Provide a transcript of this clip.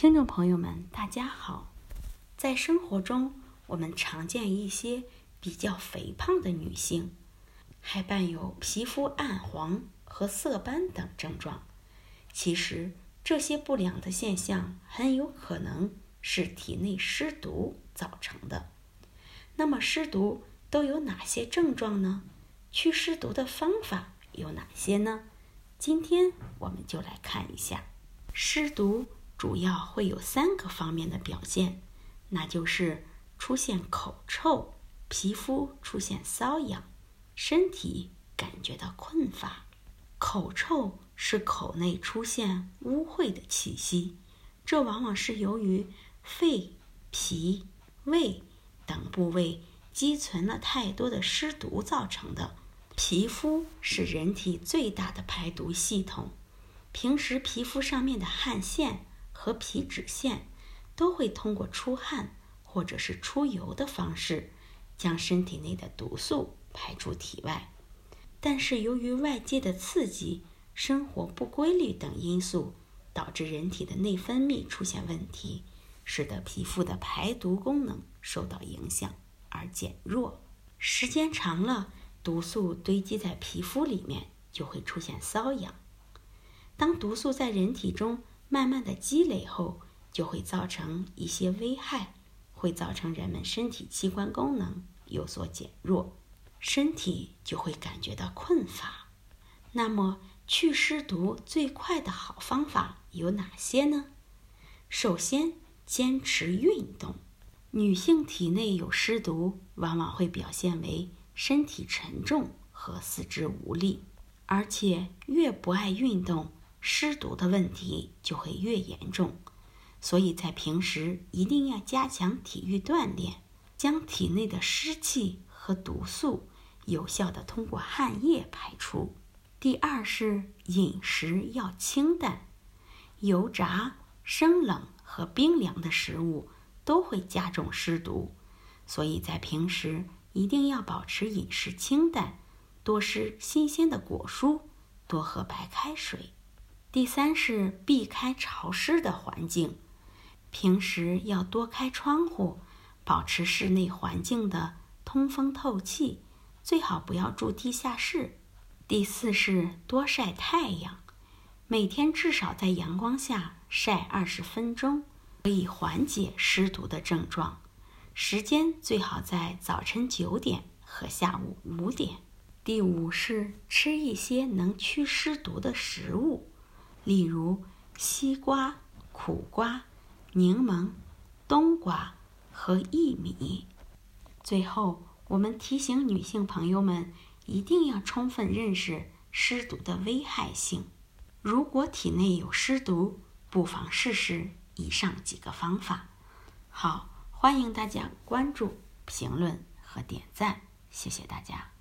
听众朋友们，大家好。在生活中，我们常见一些比较肥胖的女性，还伴有皮肤暗黄和色斑等症状。其实，这些不良的现象很有可能是体内湿毒造成的。那么，湿毒都有哪些症状呢？祛湿毒的方法有哪些呢？今天我们就来看一下湿毒。主要会有三个方面的表现，那就是出现口臭、皮肤出现瘙痒、身体感觉到困乏。口臭是口内出现污秽的气息，这往往是由于肺、脾、胃等部位积存了太多的湿毒造成的。皮肤是人体最大的排毒系统，平时皮肤上面的汗腺。和皮脂腺都会通过出汗或者是出油的方式，将身体内的毒素排出体外。但是由于外界的刺激、生活不规律等因素，导致人体的内分泌出现问题，使得皮肤的排毒功能受到影响而减弱。时间长了，毒素堆积在皮肤里面，就会出现瘙痒。当毒素在人体中，慢慢的积累后，就会造成一些危害，会造成人们身体器官功能有所减弱，身体就会感觉到困乏。那么，祛湿毒最快的好方法有哪些呢？首先，坚持运动。女性体内有湿毒，往往会表现为身体沉重和四肢无力，而且越不爱运动。湿毒的问题就会越严重，所以在平时一定要加强体育锻炼，将体内的湿气和毒素有效的通过汗液排出。第二是饮食要清淡，油炸、生冷和冰凉的食物都会加重湿毒，所以在平时一定要保持饮食清淡，多吃新鲜的果蔬，多喝白开水。第三是避开潮湿的环境，平时要多开窗户，保持室内环境的通风透气，最好不要住地下室。第四是多晒太阳，每天至少在阳光下晒二十分钟，可以缓解湿毒的症状。时间最好在早晨九点和下午五点。第五是吃一些能祛湿毒的食物。例如西瓜、苦瓜、柠檬、冬瓜和薏米。最后，我们提醒女性朋友们一定要充分认识湿毒的危害性。如果体内有湿毒，不妨试试以上几个方法。好，欢迎大家关注、评论和点赞，谢谢大家。